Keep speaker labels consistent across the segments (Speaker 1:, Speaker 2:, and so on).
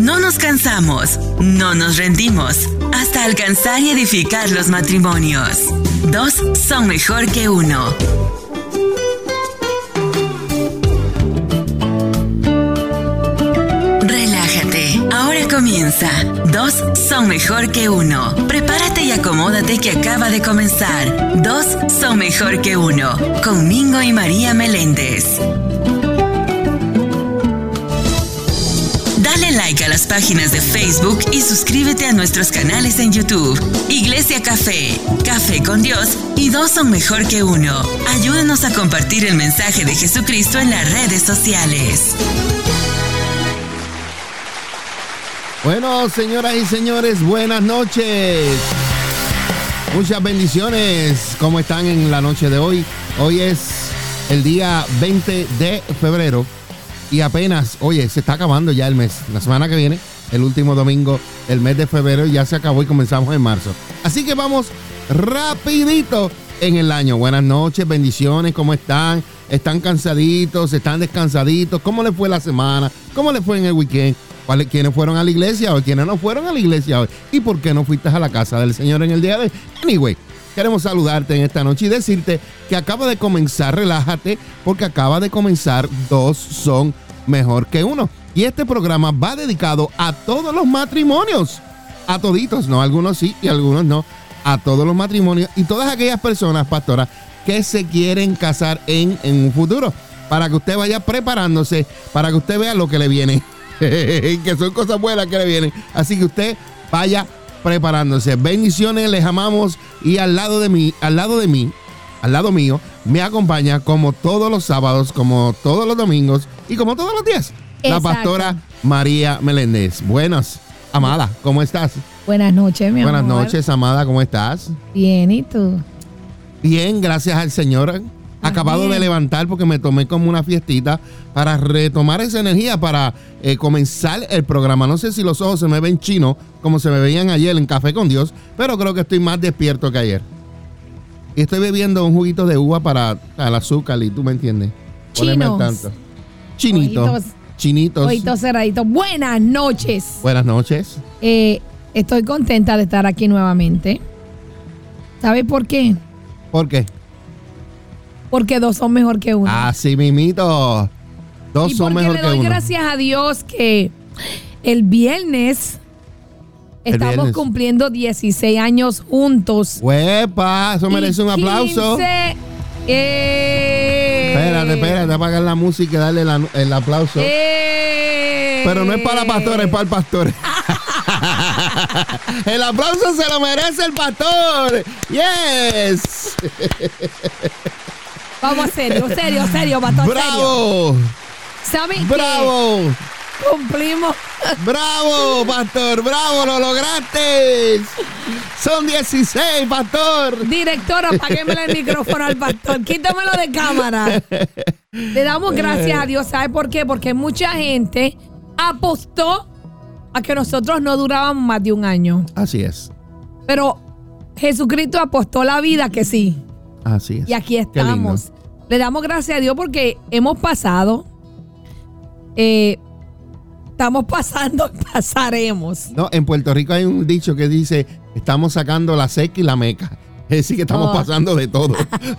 Speaker 1: No nos cansamos, no nos rendimos, hasta alcanzar y edificar los matrimonios. Dos son mejor que uno. Relájate, ahora comienza. Dos son mejor que uno. Prepárate y acomódate que acaba de comenzar. Dos son mejor que uno. Con Mingo y María Meléndez. Páginas de Facebook y suscríbete a nuestros canales en YouTube. Iglesia Café, Café con Dios y dos son mejor que uno. Ayúdanos a compartir el mensaje de Jesucristo en las redes sociales.
Speaker 2: Bueno, señoras y señores, buenas noches. Muchas bendiciones. ¿Cómo están en la noche de hoy? Hoy es el día 20 de febrero y apenas, oye, se está acabando ya el mes. La semana que viene, el último domingo, el mes de febrero ya se acabó y comenzamos en marzo. Así que vamos rapidito en el año. Buenas noches, bendiciones, ¿cómo están? ¿Están cansaditos? ¿Están descansaditos? ¿Cómo les fue la semana? ¿Cómo les fue en el weekend? ¿Cuáles, ¿Quiénes fueron a la iglesia hoy? ¿Quiénes no fueron a la iglesia hoy? ¿Y por qué no fuiste a la casa del Señor en el día de hoy? Anyway, queremos saludarte en esta noche y decirte que acaba de comenzar, relájate, porque acaba de comenzar Dos son mejor que uno. Y este programa va dedicado a todos los matrimonios. A toditos, no, algunos sí y algunos no. A todos los matrimonios y todas aquellas personas, pastora, que se quieren casar en, en un futuro. Para que usted vaya preparándose, para que usted vea lo que le viene. que son cosas buenas que le vienen. Así que usted vaya preparándose. Bendiciones, les amamos. Y al lado de mí, al lado de mí, al lado mío, me acompaña como todos los sábados, como todos los domingos y como todos los días. La pastora María Meléndez. Buenas, Amada, ¿cómo estás?
Speaker 3: Buenas noches, mi
Speaker 2: Buenas
Speaker 3: amor.
Speaker 2: noches, Amada, ¿cómo estás?
Speaker 3: Bien, ¿y tú?
Speaker 2: Bien, gracias al Señor. Acabado de levantar porque me tomé como una fiestita para retomar esa energía para eh, comenzar el programa. No sé si los ojos se me ven chinos como se me veían ayer en Café con Dios, pero creo que estoy más despierto que ayer. Y estoy bebiendo un juguito de uva para el azúcar y tú me entiendes.
Speaker 3: Chinos.
Speaker 2: tanto. Chinitos.
Speaker 3: Ojitos.
Speaker 2: Chinitos.
Speaker 3: Ojitos cerraditos. Buenas noches.
Speaker 2: Buenas noches.
Speaker 3: Eh, estoy contenta de estar aquí nuevamente. ¿Sabes por qué?
Speaker 2: ¿Por qué?
Speaker 3: Porque dos son mejor que uno.
Speaker 2: Así mimito. Dos
Speaker 3: y
Speaker 2: son mejor
Speaker 3: le
Speaker 2: que
Speaker 3: doy
Speaker 2: uno.
Speaker 3: gracias a Dios que el viernes
Speaker 2: El
Speaker 3: estamos
Speaker 2: viernes.
Speaker 3: cumpliendo 16 años juntos.
Speaker 2: Huepa, eso merece
Speaker 3: Y
Speaker 2: un aplauso.
Speaker 3: 15, eh,
Speaker 2: Espérate, espérate, apagar la música y darle la- el aplauso.
Speaker 3: eh,
Speaker 2: Pero no es para la pastora, es para el pastor. el aplauso se lo merece el pastor. Yes.
Speaker 3: Vamos, serio, serio, serio, pastor, serio.
Speaker 2: Bravo.
Speaker 3: ¿Saben qué?
Speaker 2: Bravo.
Speaker 3: Cumplimos.
Speaker 2: Bravo, pastor. Bravo, lo lograste. Son 16, pastor.
Speaker 3: Directora, apágueme el micrófono al pastor. Quítamelo de cámara. Le damos gracias a Dios. ¿Sabe por qué? Porque mucha gente apostó a que nosotros no durábamos más de un año.
Speaker 2: Así es.
Speaker 3: Pero Jesucristo apostó la vida que sí.
Speaker 2: Así es.
Speaker 3: Y aquí estamos. Le damos gracias a Dios porque hemos pasado. eh, estamos pasando, pasaremos.
Speaker 2: No, en Puerto Rico hay un dicho que dice, estamos sacando la seca y la meca. Es decir, que estamos
Speaker 3: Oh.
Speaker 2: pasando de todo.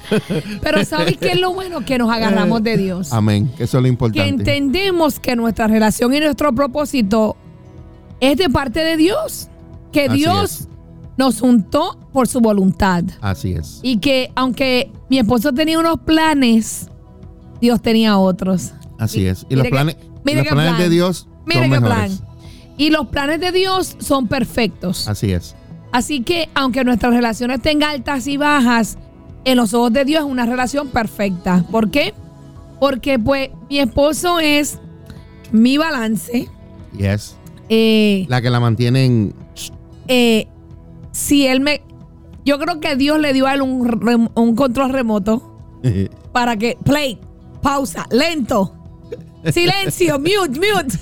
Speaker 3: Pero ¿sabes qué es lo bueno? Que nos agarramos de Dios.
Speaker 2: Amén. Que eso es lo
Speaker 3: que
Speaker 2: importante.
Speaker 3: entendemos que nuestra relación y nuestro propósito es de parte de Dios. Que
Speaker 2: Así
Speaker 3: Dios
Speaker 2: es.
Speaker 3: Nos juntó por su voluntad.
Speaker 2: Así es.
Speaker 3: Y que aunque mi esposo tenía unos planes, Dios tenía otros.
Speaker 2: Así
Speaker 3: Y-
Speaker 2: es. Y los
Speaker 3: que-
Speaker 2: planes, los planes
Speaker 3: plan.
Speaker 2: de Dios
Speaker 3: Mire
Speaker 2: son
Speaker 3: qué
Speaker 2: mejores.
Speaker 3: plan. Y los planes de Dios son perfectos.
Speaker 2: Así es.
Speaker 3: Así que aunque nuestras relaciones tengan altas y bajas, en los ojos de Dios es una relación perfecta. ¿Por qué? Porque pues mi esposo es mi balance.
Speaker 2: Yes.
Speaker 3: Eh,
Speaker 2: La que la mantienen.
Speaker 3: eh, si él me... Yo creo que Dios le dio a él un, control remoto para que... Play, pausa, lento. Silencio, mute, mute.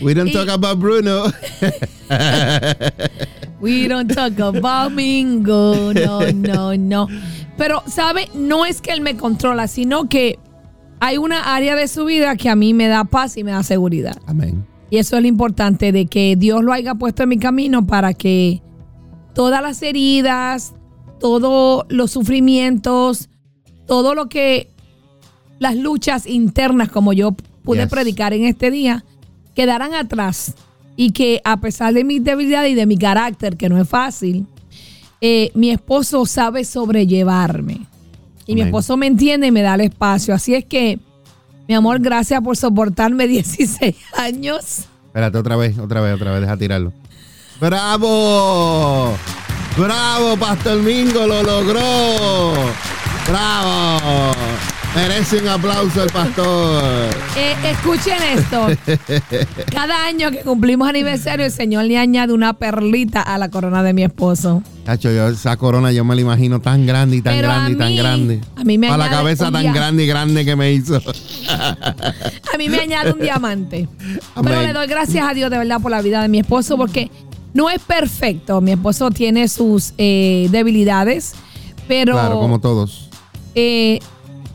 Speaker 2: We don't
Speaker 3: Y-
Speaker 2: talk about Bruno.
Speaker 3: We don't talk about Mingo. No, no, no. Pero, ¿sabe? No es que él me controla, sino que hay una área de su vida que a mí me da paz y me da seguridad.
Speaker 2: Amén.
Speaker 3: Y eso es lo importante, de que Dios lo haya puesto en mi camino para que todas las heridas, todos los sufrimientos, todo lo que, las luchas internas, como yo pude
Speaker 2: Yes.
Speaker 3: predicar en este día, quedaran atrás. Y que a pesar de mis debilidades y de mi carácter, que no es fácil, eh, mi esposo sabe sobrellevarme. Y mi esposo me entiende y me da el espacio. Así es que, mi amor, gracias por soportarme 16 años.
Speaker 2: Espérate, otra vez, otra vez, otra vez, deja tirarlo. ¡Bravo! ¡Bravo, Pastor Mingo! ¡Lo logró! ¡Bravo! Merece un aplauso el pastor.
Speaker 3: Eh, escuchen esto. Cada año que cumplimos aniversario, el Señor le añade una perlita a la corona de mi esposo.
Speaker 2: Tacho, yo esa corona yo me la imagino tan grande y tan
Speaker 3: Pero
Speaker 2: grande y tan grande.
Speaker 3: a mí me
Speaker 2: Para la cabeza
Speaker 3: un
Speaker 2: tan grande y grande que me hizo.
Speaker 3: A mí me añade un diamante. Pero le doy gracias a Dios de verdad por la vida de mi esposo porque no es perfecto. Mi esposo tiene sus eh, debilidades, pero
Speaker 2: Claro, como todos.
Speaker 3: eh,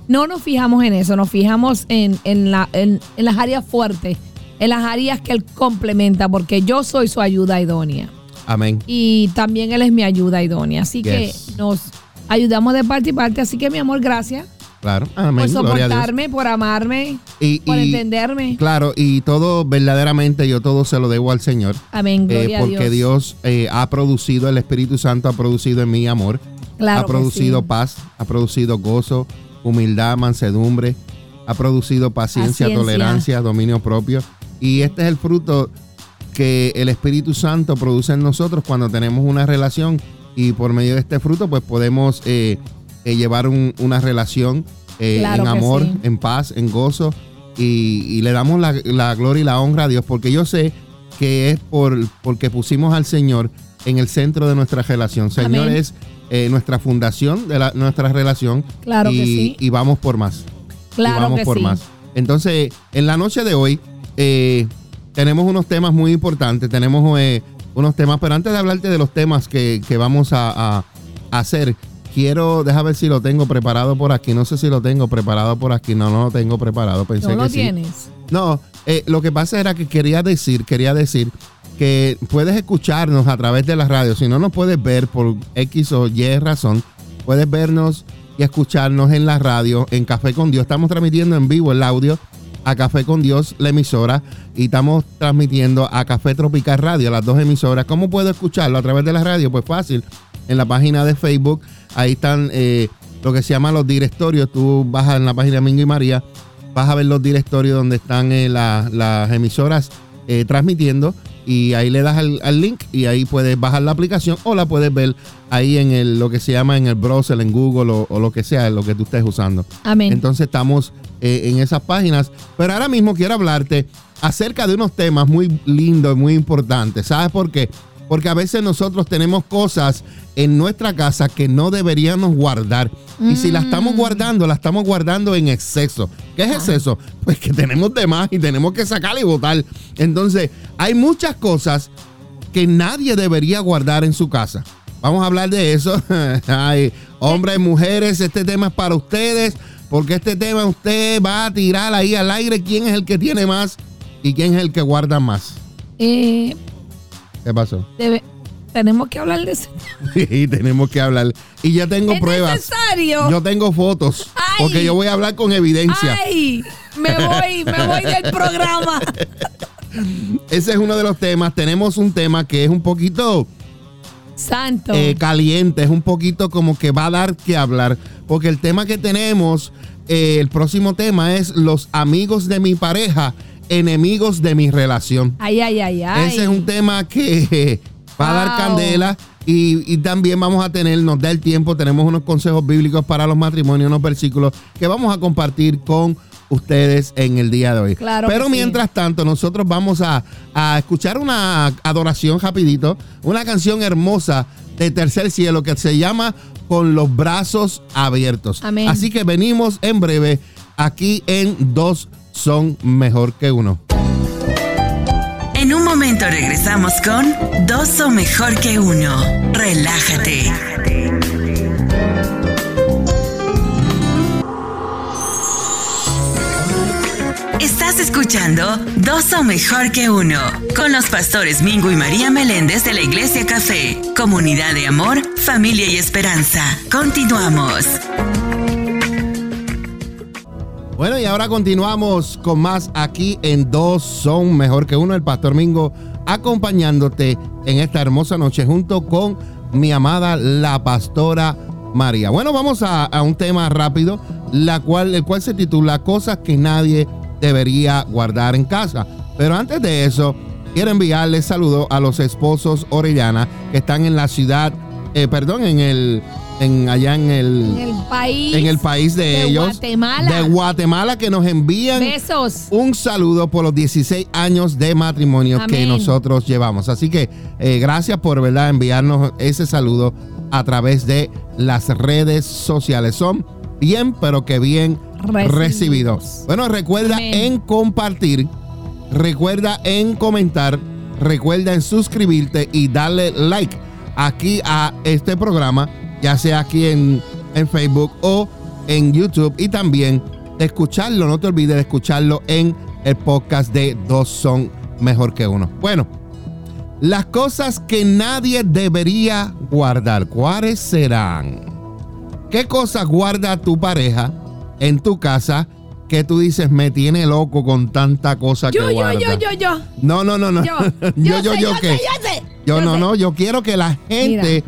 Speaker 3: no nos fijamos en eso, nos fijamos en, en la- en- en las áreas fuertes, en las áreas que él complementa, porque yo soy su ayuda idónea.
Speaker 2: Amén.
Speaker 3: y también él es mi ayuda idónea. Así
Speaker 2: Yes.
Speaker 3: que nos ayudamos de parte y parte. Así que mi amor, gracias
Speaker 2: Claro. Amén.
Speaker 3: por
Speaker 2: Gloria a Dios.
Speaker 3: soportarme, por amarme,
Speaker 2: Y,
Speaker 3: por
Speaker 2: y-
Speaker 3: entenderme.
Speaker 2: Claro, y todo verdaderamente yo todo se lo debo al Señor.
Speaker 3: Amén,
Speaker 2: eh,
Speaker 3: gloria
Speaker 2: porque
Speaker 3: a Dios.
Speaker 2: Dios, eh, ha producido, el Espíritu Santo ha producido en mí amor,
Speaker 3: Claro
Speaker 2: ha producido
Speaker 3: sí.
Speaker 2: paz, ha producido gozo, humildad, mansedumbre, ha producido paciencia,
Speaker 3: Paciencia.
Speaker 2: tolerancia, dominio propio. Y este es el fruto que el Espíritu Santo produce en nosotros cuando tenemos una relación y por medio de este fruto pues podemos eh, eh, llevar un- una relación eh,
Speaker 3: Claro
Speaker 2: en amor,
Speaker 3: sí.
Speaker 2: en paz, en gozo y, y le damos la, la gloria y la honra a Dios porque yo sé que es por porque pusimos al Señor en el centro de nuestra relación. Señor
Speaker 3: Amén.
Speaker 2: es eh, nuestra fundación de la- nuestra relación
Speaker 3: Claro
Speaker 2: y,
Speaker 3: que sí.
Speaker 2: y vamos por más y
Speaker 3: Claro
Speaker 2: vamos
Speaker 3: que
Speaker 2: por
Speaker 3: sí.
Speaker 2: más. Entonces, en la noche de hoy eh, tenemos unos temas muy importantes, tenemos unos temas, pero antes de hablarte de los temas que, que vamos a hacer, quiero, deja ver si lo tengo preparado por aquí, no sé si lo tengo preparado por aquí, no, no lo tengo preparado, pensé
Speaker 3: ¿No lo
Speaker 2: que sí.
Speaker 3: tienes?
Speaker 2: No, eh, lo que pasa era que quería decir, quería decir que puedes escucharnos a través de la radio. Si no nos puedes ver por X o Y razón, puedes vernos y escucharnos en la radio, en Café con Dios. Estamos transmitiendo en vivo el audio a Café con Dios, la emisora, y estamos transmitiendo a Café Tropical Radio, las dos emisoras. ¿Cómo puedo escucharlo a través de la radio? Pues fácil, en la página de Facebook, ahí están eh, lo que se llama los directorios. Tú bajas en la página de Mingo y María, vas a ver los directorios donde están eh, la- las emisoras eh, transmitiendo y ahí le das al, al link y ahí puedes bajar la aplicación o la puedes ver ahí en el, lo que se llama en el browser, en Google o, o lo que sea, lo que tú estés usando.
Speaker 3: Amén.
Speaker 2: Entonces estamos eh, en esas páginas. Pero ahora mismo quiero hablarte acerca de unos temas muy lindos y muy importantes. ¿Sabes por qué? Porque a veces nosotros tenemos cosas en nuestra casa que no deberíamos guardar. Y si la estamos guardando, la estamos guardando en exceso. ¿Qué es exceso? Pues que tenemos de más y tenemos que sacar y botar. Entonces, hay muchas cosas que nadie debería guardar en su casa. Vamos a hablar de eso. Ay, hombres, mujeres, este tema es para ustedes, porque este tema usted va a tirar ahí al aire quién es el que tiene más y quién es el que guarda más.
Speaker 3: Eh,
Speaker 2: ¿Qué pasó?
Speaker 3: debe- tenemos que hablar de eso.
Speaker 2: Sí, tenemos que hablar. Y ya tengo
Speaker 3: ¿Es
Speaker 2: pruebas.
Speaker 3: necesario?
Speaker 2: Yo tengo fotos,
Speaker 3: Ay.
Speaker 2: porque yo voy a hablar con evidencia.
Speaker 3: ¡Ay! Me voy, me voy del programa.
Speaker 2: Ese es uno de los temas. Tenemos un tema que es un poquito
Speaker 3: Santo.
Speaker 2: eh, caliente, es un poquito como que va a dar que hablar, porque el tema que tenemos, eh, el próximo tema es los amigos de mi pareja, enemigos de mi relación.
Speaker 3: ay, ay, ay, ay.
Speaker 2: Ese es un tema que eh, va a dar candela y, y también vamos a tener, nos da el tiempo, tenemos unos consejos bíblicos para los matrimonios, unos versículos que vamos a compartir con ustedes en el día de hoy.
Speaker 3: Claro
Speaker 2: Pero
Speaker 3: sí.
Speaker 2: mientras tanto, nosotros vamos a, a escuchar una adoración rapidito, una canción hermosa de Tercer Cielo que se llama Con los brazos abiertos.
Speaker 3: Amén.
Speaker 2: Así que venimos en breve aquí en Dos son mejor que uno.
Speaker 1: En un momento regresamos con Dos son mejor que uno. Relájate. Estás escuchando Dos son mejor que uno, con los pastores Mingo y María Meléndez de la Iglesia Café, comunidad de amor, familia y esperanza. Continuamos.
Speaker 2: Bueno, y ahora continuamos con más aquí en Dos son mejor que uno, el pastor Mingo acompañándote en esta hermosa noche junto con mi amada la pastora María. Bueno, vamos a, a un tema rápido, la cual, el cual se titula Cosas que nadie debería guardar en casa. Pero antes de eso, quiero enviarle saludos a los esposos Orellana que están en la ciudad, eh, perdón, en el en allá en el,
Speaker 3: En el país.
Speaker 2: en el país de,
Speaker 3: de
Speaker 2: ellos
Speaker 3: Guatemala.
Speaker 2: de Guatemala que nos envían
Speaker 3: Besos.
Speaker 2: un saludo por los 16 años de matrimonio que nosotros llevamos. Así que eh, gracias por verdad enviarnos ese saludo a través de las redes sociales. Son bien, pero que bien
Speaker 3: Recibidos.
Speaker 2: recibidos. Bueno, recuerda
Speaker 3: Amén.
Speaker 2: en compartir, recuerda en comentar, recuerda en suscribirte y darle like aquí a este programa, ya sea aquí en, en Facebook o en YouTube y también escucharlo, no te olvides de escucharlo en el podcast de Dos son mejor que uno. Bueno, las cosas que nadie debería guardar, ¿cuáles serán? ¿Qué cosas guarda tu pareja en tu casa que tú dices me tiene loco con tanta cosa
Speaker 3: Yo,
Speaker 2: que
Speaker 3: yo,
Speaker 2: guarda?
Speaker 3: yo, yo, yo.
Speaker 2: No, no, no, no.
Speaker 3: Yo,
Speaker 2: yo, yo,
Speaker 3: sé,
Speaker 2: yo,
Speaker 3: sé,
Speaker 2: ¿qué?
Speaker 3: yo sé.
Speaker 2: Yo no,
Speaker 3: sé.
Speaker 2: no, yo quiero que la gente,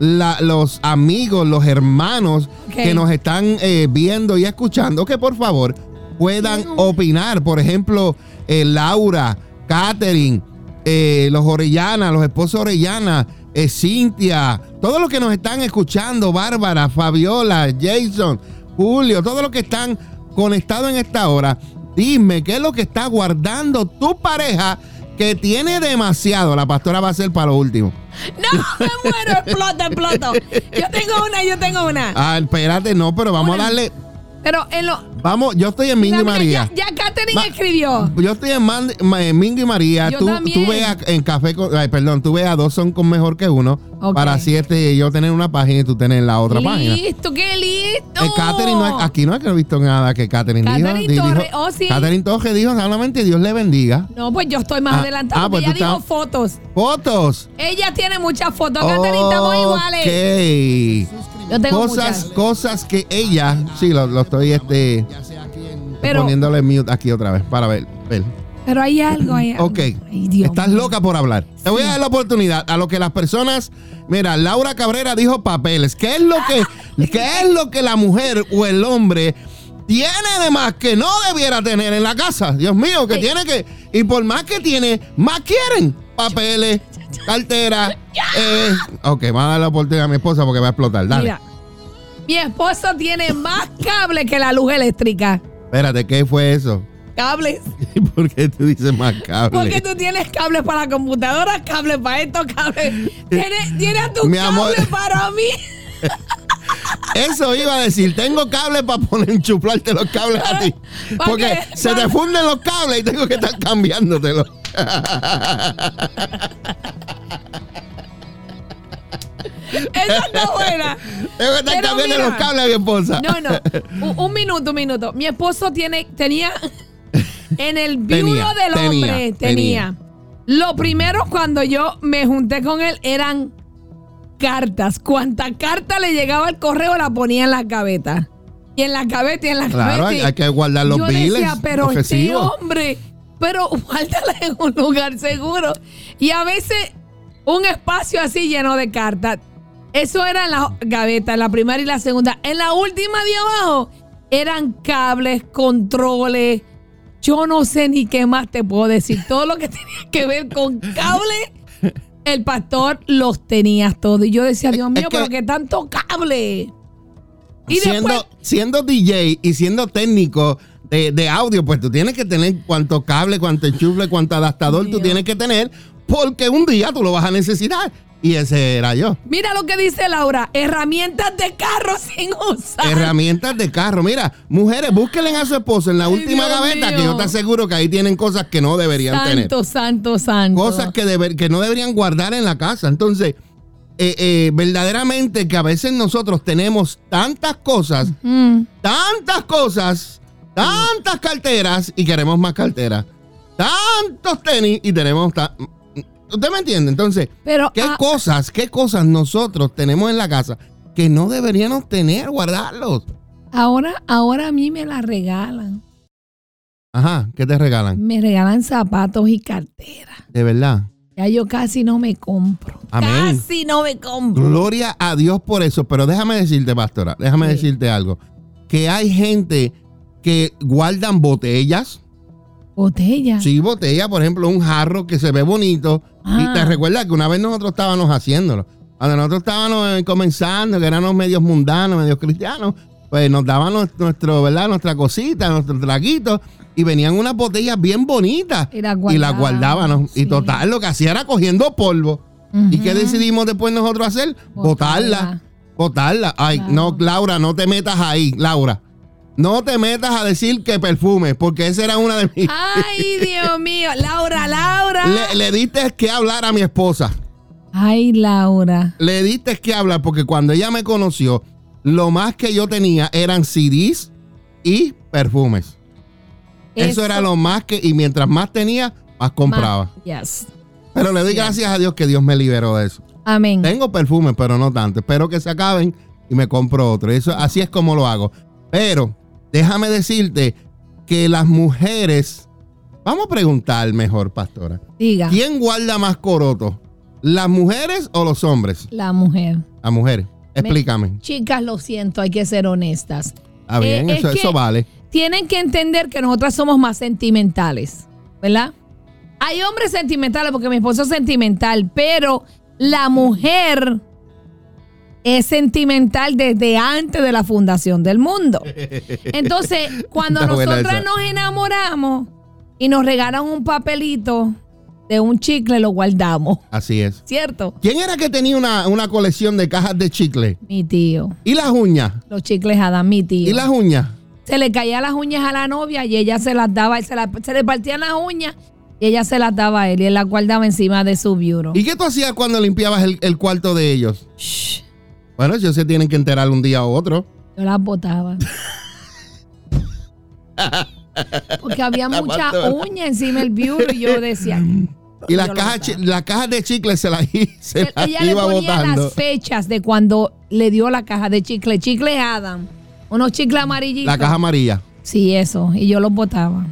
Speaker 2: la- los amigos, los hermanos que nos están eh, viendo y escuchando, que por favor puedan opinar. Por ejemplo, eh, Laura, Catherine, eh, los Orellana, los esposos Orellana, eh, Cintia, todos los que nos están escuchando, Bárbara, Fabiola, Jason, Julio, todos los que están conectados en esta hora, dime qué es lo que está guardando tu pareja que tiene demasiado. La pastora va a ser para lo último.
Speaker 3: No, me muero, exploto, exploto. Yo tengo una, yo tengo una.
Speaker 2: Ah, espérate, no, pero vamos
Speaker 3: Una.
Speaker 2: a darle.
Speaker 3: Pero en lo.
Speaker 2: Vamos, yo estoy en Mingo y
Speaker 3: Mira, mira,
Speaker 2: María.
Speaker 3: Ya, ya Katherine escribió.
Speaker 2: Yo estoy en, Man- Ma- en Mingo y María.
Speaker 3: Yo
Speaker 2: Tú,
Speaker 3: también.
Speaker 2: tú veas en café, con- ay, perdón, tú veas dos son con mejor que uno.
Speaker 3: Ok.
Speaker 2: Para así este, yo tener una página y tú tener la otra página.
Speaker 3: Listo, qué listo.
Speaker 2: Eh, Catherine no aquí no es que he visto nada que Catherine
Speaker 3: Catherine
Speaker 2: dijo. Di-
Speaker 3: Torres,
Speaker 2: dijo-
Speaker 3: oh, sí.
Speaker 2: Catherine Torres dijo solamente Dios le bendiga.
Speaker 3: No, pues yo estoy más
Speaker 2: Ah,
Speaker 3: adelantada.
Speaker 2: ah, pues
Speaker 3: ella dijo fotos.
Speaker 2: Fotos.
Speaker 3: Ella tiene muchas fotos. Catherine, estamos iguales.
Speaker 2: Ok.
Speaker 3: Yo tengo
Speaker 2: Cosas,
Speaker 3: muchas.
Speaker 2: cosas que ella, sí, lo, lo estoy este,
Speaker 3: Pero,
Speaker 2: poniéndole mute aquí otra vez para ver. ver.
Speaker 3: pero hay algo ahí.
Speaker 2: Ok.
Speaker 3: Ay, Dios
Speaker 2: Estás loca por hablar. Te voy a dar la oportunidad a lo que las personas. Mira, Laura Cabrera dijo papeles. ¿Qué es lo que, qué es lo que la mujer o el hombre tiene de más que no debiera tener en la casa? Dios mío, que
Speaker 3: Sí.
Speaker 2: tiene que. Y por más que tiene, más quieren. Papeles, cartera. Eh, ok, vamos a dar la oportunidad a mi esposa porque va a explotar. Dale.
Speaker 3: Mira, mi esposo tiene más cable que la luz eléctrica.
Speaker 2: Espérate, ¿qué fue eso?
Speaker 3: Cables.
Speaker 2: ¿Por qué tú dices más cable?
Speaker 3: Porque tú tienes cables para la computadora, cables para esto, cables. Tienes, tienes tu
Speaker 2: Mi
Speaker 3: cable
Speaker 2: amor.
Speaker 3: para mí.
Speaker 2: Eso iba a decir, tengo cable para poner enchuflarte los cables a ti.
Speaker 3: ¿Pa
Speaker 2: Porque
Speaker 3: qué?
Speaker 2: se te funden los cables y tengo que estar cambiándotelos.
Speaker 3: Esa está buena. Pero
Speaker 2: cambiando
Speaker 3: mira.
Speaker 2: los cables a mi esposa.
Speaker 3: No, no. Un, un minuto, un minuto. Mi esposo tiene, tenía en el
Speaker 2: Tenía,
Speaker 3: viudo del
Speaker 2: tenía,
Speaker 3: hombre, tenía. Lo primero cuando yo me junté con él eran cartas. Cuanta carta le llegaba al correo la ponía en la gaveta. Y en la gaveta y en la
Speaker 2: Claro,
Speaker 3: gaveta.
Speaker 2: hay, hay que guardar los
Speaker 3: yo
Speaker 2: biles
Speaker 3: decía, pero este
Speaker 2: ofensivos.
Speaker 3: hombre, pero guárdala en un lugar seguro. Y a veces un espacio así lleno de cartas. Eso era en la gaveta, en la primera y la segunda. En la última de abajo eran cables, controles. Yo no sé ni qué más te puedo decir. Todo lo que tenía que ver con cable, el pastor los tenía todos. Y yo decía, Dios
Speaker 2: Es
Speaker 3: mío,
Speaker 2: que-
Speaker 3: pero qué tanto cable. Y
Speaker 2: siendo,
Speaker 3: después,
Speaker 2: siendo DJ y siendo técnico de, de audio, pues tú tienes que tener cuánto cable, cuánto enchufle, cuánto adaptador tú tienes que tener, porque un día tú lo vas a necesitar. Y ese era yo.
Speaker 3: mira lo que dice Laura, herramientas de carro sin usar.
Speaker 2: Herramientas de carro. Mira, mujeres, búsquenle a su esposo en la
Speaker 3: Ay,
Speaker 2: última
Speaker 3: Dios
Speaker 2: gaveta,
Speaker 3: mío.
Speaker 2: que yo te aseguro que ahí tienen cosas que no deberían tener.
Speaker 3: santo, santo, santo.
Speaker 2: Cosas que, deber- que no deberían guardar en la casa. Entonces, eh, eh, verdaderamente que a veces nosotros tenemos tantas cosas,
Speaker 3: Mm.
Speaker 2: tantas cosas, Tantas carteras y queremos más carteras. Tantos tenis y tenemos... ¿Usted me entiende? Entonces,
Speaker 3: Pero,
Speaker 2: ¿qué
Speaker 3: ah,
Speaker 2: cosas, qué cosas nosotros tenemos en la casa que no deberíamos tener, guardarlos?
Speaker 3: ahora, ahora a mí me la regalan.
Speaker 2: Ajá, ¿qué te regalan?
Speaker 3: Me regalan zapatos y cartera.
Speaker 2: De verdad.
Speaker 3: Ya yo casi no me compro.
Speaker 2: Amén.
Speaker 3: Casi no me compro.
Speaker 2: Gloria a Dios por eso. Pero déjame decirte, pastora, déjame
Speaker 3: Sí.
Speaker 2: decirte algo. Que hay gente que guardan botellas.
Speaker 3: Botella.
Speaker 2: Sí, botella, por ejemplo, un jarro que se ve bonito. Y
Speaker 3: Ah.
Speaker 2: te recuerdas que una vez nosotros estábamos haciéndolo. Cuando nosotros estábamos eh, comenzando, que éramos medios mundanos, medios cristianos, pues nos daban nues- nuestro, ¿verdad? Nuestra cosita, nuestro traguito. Y venían unas botellas bien bonitas.
Speaker 3: Y las
Speaker 2: Y las
Speaker 3: guardábamos,
Speaker 2: guardábamos. Y
Speaker 3: sí.
Speaker 2: total, lo que hacía era cogiendo polvo. ¿Y qué decidimos después nosotros hacer?
Speaker 3: Botarla.
Speaker 2: Botarla. Botarla. Ay,
Speaker 3: Claro.
Speaker 2: no, Laura, no te metas ahí, Laura. No te metas a decir que perfume, porque esa era una de mis...
Speaker 3: Ay, Dios mío. Laura, Laura.
Speaker 2: Le, le diste que hablar a mi esposa.
Speaker 3: Ay, Laura.
Speaker 2: Le diste que hablar porque cuando ella me conoció, lo más que yo tenía eran CDs y perfumes. Eso, era lo más que... Y mientras más tenía, más compraba.
Speaker 3: Ma- Yes.
Speaker 2: Pero le doy gracias a Dios que Dios me liberó de eso.
Speaker 3: Amén.
Speaker 2: Tengo perfumes, pero no tanto. Espero que se acaben y me compro otro. Eso, así es como lo hago. Pero déjame decirte que las mujeres, vamos a preguntar mejor, pastora.
Speaker 3: Diga.
Speaker 2: ¿Quién guarda más coroto? ¿Las mujeres o los hombres?
Speaker 3: La mujer.
Speaker 2: Las mujeres. Explícame.
Speaker 3: Chicas, lo siento, hay que ser honestas.
Speaker 2: Ah, bien,
Speaker 3: Eh, es
Speaker 2: eso, eso vale.
Speaker 3: Tienen que entender que nosotras somos más sentimentales, ¿verdad? Hay hombres sentimentales porque mi esposo es sentimental, pero la mujer es sentimental desde antes de la fundación del mundo. Entonces, cuando nosotras nos enamoramos y nos regalan un papelito de un chicle, lo guardamos,
Speaker 2: Así es.
Speaker 3: ¿cierto?
Speaker 2: ¿Quién era que tenía una, una colección de cajas de chicle?
Speaker 3: Mi tío.
Speaker 2: ¿Y las uñas?
Speaker 3: Los chicles Adam, mi tío.
Speaker 2: ¿Y las uñas?
Speaker 3: se le caían las uñas a la novia y ella se las daba, se, la- se le partían las uñas y ella se las daba a él y él las guardaba encima de su bureau.
Speaker 2: ¿Y qué tú hacías cuando limpiabas el, el cuarto de ellos?
Speaker 3: Shh,
Speaker 2: Bueno, ellos se tienen que enterar un día u otro.
Speaker 3: yo las botaba. Porque había
Speaker 2: La
Speaker 3: mucha
Speaker 2: pastora.
Speaker 3: uña encima del bureau y yo decía.
Speaker 2: Y las cajas, las cajas de chicle se las, se las
Speaker 3: Ella le ponía
Speaker 2: botando.
Speaker 3: las fechas de cuando le dio la caja de chicle. Chicle Adam. Unos chicles amarillitos.
Speaker 2: La caja amarilla.
Speaker 3: Sí, eso. Y yo los botaba.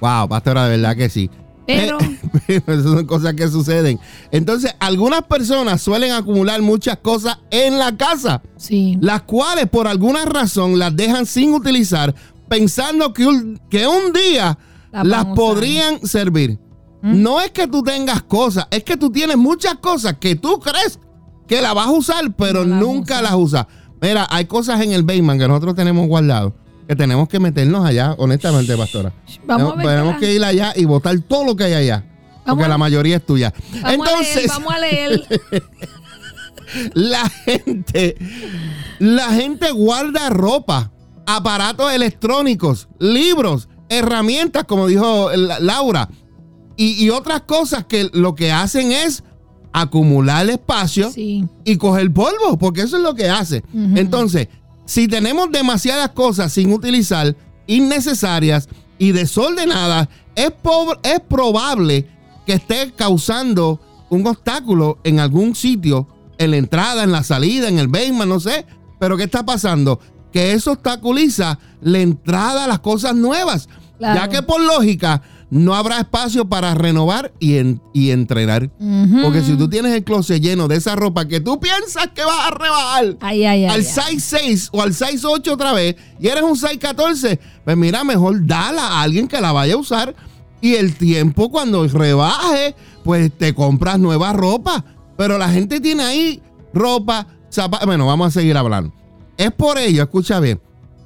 Speaker 2: Wow, pastora, de verdad que sí.
Speaker 3: Pero-
Speaker 2: Eh, esas son cosas que suceden. Entonces, algunas personas suelen acumular muchas cosas en la casa,
Speaker 3: Sí.
Speaker 2: las cuales por alguna razón las dejan sin utilizar, pensando que un, que un día
Speaker 3: Las usar.
Speaker 2: podrían servir. No es que tú tengas cosas, es que tú tienes muchas cosas que tú crees que las vas a usar, pero
Speaker 3: No
Speaker 2: nunca las usas. Mira, hay cosas en el basement que nosotros tenemos guardado que tenemos que meternos allá, honestamente, pastora.
Speaker 3: Vamos a ver.
Speaker 2: tenemos que ir allá y botar todo lo que hay allá.
Speaker 3: Vamos
Speaker 2: porque
Speaker 3: a-
Speaker 2: la mayoría es tuya.
Speaker 3: Vamos
Speaker 2: Entonces,
Speaker 3: a leer, vamos a leer.
Speaker 2: la gente, la gente guarda ropa, aparatos electrónicos, libros, herramientas, como dijo la- Laura, y, y otras cosas que lo que hacen es acumular espacio
Speaker 3: Sí.
Speaker 2: y coger polvo, porque eso es lo que hace. Entonces, si tenemos demasiadas cosas sin utilizar, innecesarias y desordenadas, es, es probable que esté causando un obstáculo en algún sitio, en la entrada, en la salida, en el basement, no sé. Pero ¿qué está pasando? Que eso obstaculiza la entrada a las cosas nuevas.
Speaker 3: Claro.
Speaker 2: Ya que por lógica no habrá espacio para renovar y, en- y entrenar. Porque si tú tienes el closet lleno de esa ropa que tú piensas que vas a rebajar
Speaker 3: Ay, ay, ay.
Speaker 2: al
Speaker 3: ay.
Speaker 2: size 6 o al size 8 otra vez y eres un size 14, pues mira, mejor dala a alguien que la vaya a usar y el tiempo cuando rebaje, pues te compras nueva ropa. Pero la gente tiene ahí ropa, zapatos. Bueno, vamos a seguir hablando. Es por ello, escucha bien,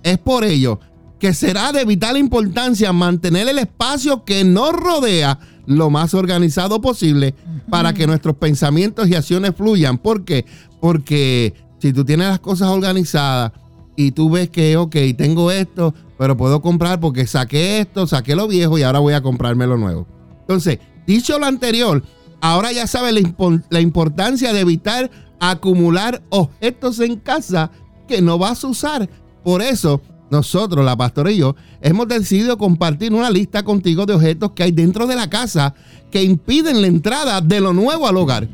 Speaker 2: es por ello que será de vital importancia mantener el espacio que nos rodea lo más organizado posible para que nuestros pensamientos y acciones fluyan. ¿Por qué? Porque si tú tienes las cosas organizadas y tú ves que, ok, tengo esto, pero puedo comprar porque saqué esto, saqué lo viejo y ahora voy a comprarme lo nuevo. Entonces, dicho lo anterior, ahora ya sabes la, la importancia de evitar acumular objetos en casa que no vas a usar. Por eso nosotros, la pastora y yo, hemos decidido compartir una lista contigo de objetos que hay dentro de la casa que impiden la entrada de lo nuevo al hogar.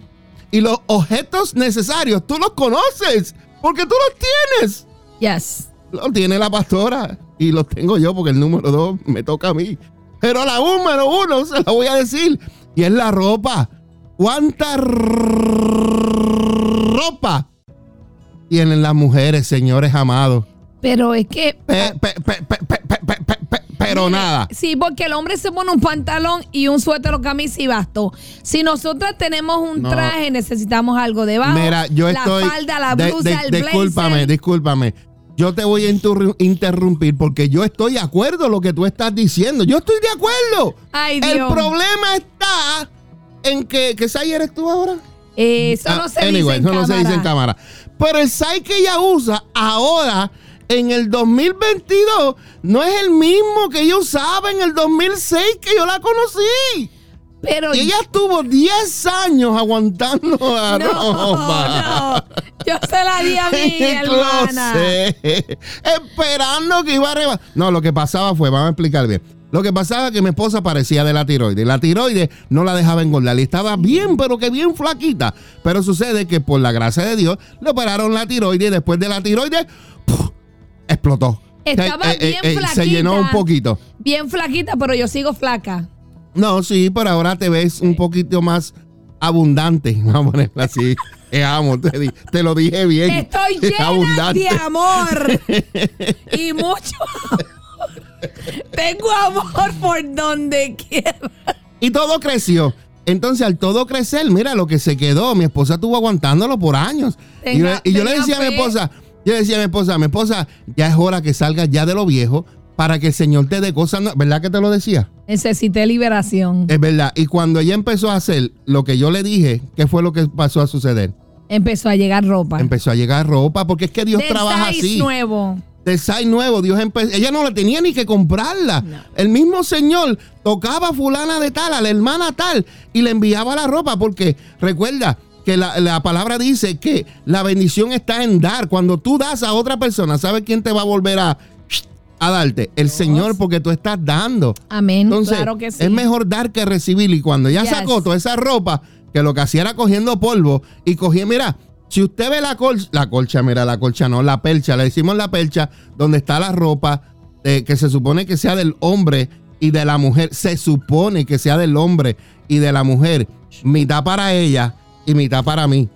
Speaker 2: Y los objetos necesarios, tú los conoces, porque tú los tienes.
Speaker 3: Yes.
Speaker 2: Los tiene la pastora y los tengo yo porque el número dos me toca a mí. Pero la número uno se la voy a decir y es la ropa. ¿Cuánta ropa tienen las mujeres, señores amados?
Speaker 3: Pero es que.
Speaker 2: Pero nada.
Speaker 3: Sí, porque el hombre se pone un pantalón y un suéter o camisa y bastó. Si nosotras tenemos un traje, necesitamos algo debajo.
Speaker 2: Mira, yo estoy.
Speaker 3: La falda, la blusa, el blazer.
Speaker 2: Discúlpame, discúlpame. Yo te voy a interrumpir porque yo estoy de acuerdo con lo que tú estás diciendo. Yo estoy de acuerdo.
Speaker 3: Ay, Dios.
Speaker 2: El problema está en que. ¿Qué sai eres tú ahora?
Speaker 3: Eso no
Speaker 2: ah,
Speaker 3: se dice en
Speaker 2: eso cámara. no se dice en
Speaker 3: cámara.
Speaker 2: Pero el sai que ella usa ahora en el 2022, no es el mismo que ella usaba en el 2006 que yo la conocí.
Speaker 3: Pero
Speaker 2: ella estuvo 10 años aguantando la
Speaker 3: no,
Speaker 2: ropa.
Speaker 3: no. Yo se la di a mi hermana.
Speaker 2: esperando que iba arriba. No, lo que pasaba fue, vamos a explicar bien. Lo que pasaba es que mi esposa parecía de la tiroides. La tiroides no la dejaba engordar y estaba bien, pero que bien flaquita. Pero sucede que por la gracia de Dios le operaron la tiroides y después de la tiroides ¡puf! Explotó.
Speaker 3: Estaba bien
Speaker 2: eh, Se llenó un
Speaker 3: flaquita.
Speaker 2: poquito.
Speaker 3: Bien flaquita, pero yo sigo flaca.
Speaker 2: No, sí, pero ahora te ves un poquito más abundante. Vamos a ponerlo así. Te amo, te, te lo dije bien.
Speaker 3: Estoy llena
Speaker 2: abundante.
Speaker 3: de amor. y mucho amor. Tengo amor por donde quiera.
Speaker 2: Y todo creció. Entonces, al todo crecer, mira lo que se quedó. Mi esposa estuvo aguantándolo por años. y, yo-
Speaker 3: Tenga-
Speaker 2: y yo le decía a mi esposa, yo decía a mi esposa, mi esposa, ya es hora que salgas ya de lo viejo para que el Señor te dé cosas. nuevas". ¿Verdad que te lo decía?
Speaker 3: Necesité liberación.
Speaker 2: Es verdad. Y cuando ella empezó a hacer lo que yo le dije, ¿qué fue lo que pasó a suceder?
Speaker 3: Empezó a llegar ropa.
Speaker 2: Empezó a llegar ropa, porque es que Dios
Speaker 3: De
Speaker 2: trabaja así.
Speaker 3: nuevo.
Speaker 2: de size nuevo. Dios empe- ella no la tenía ni que comprarla. El mismo Señor tocaba a fulana de tal, a la hermana tal, y le enviaba la ropa, porque recuerda que la, la palabra dice que la bendición está en dar. Cuando tú das a otra persona, ¿sabes quién te va a volver a, a darte? El Señor, porque tú estás dando.
Speaker 3: Amén.
Speaker 2: Entonces,
Speaker 3: claro que sí.
Speaker 2: es mejor dar que recibir. Y cuando
Speaker 3: Yes.
Speaker 2: sacó toda esa ropa, que lo que hacía era cogiendo polvo y cogía, mira, si usted ve la colcha, la colcha, mira, la colcha no, la percha, le decimos la percha, donde está la ropa eh, que se supone que sea del hombre y de la mujer, se supone que sea del hombre y de la mujer, mitad para ella y mitad para mí.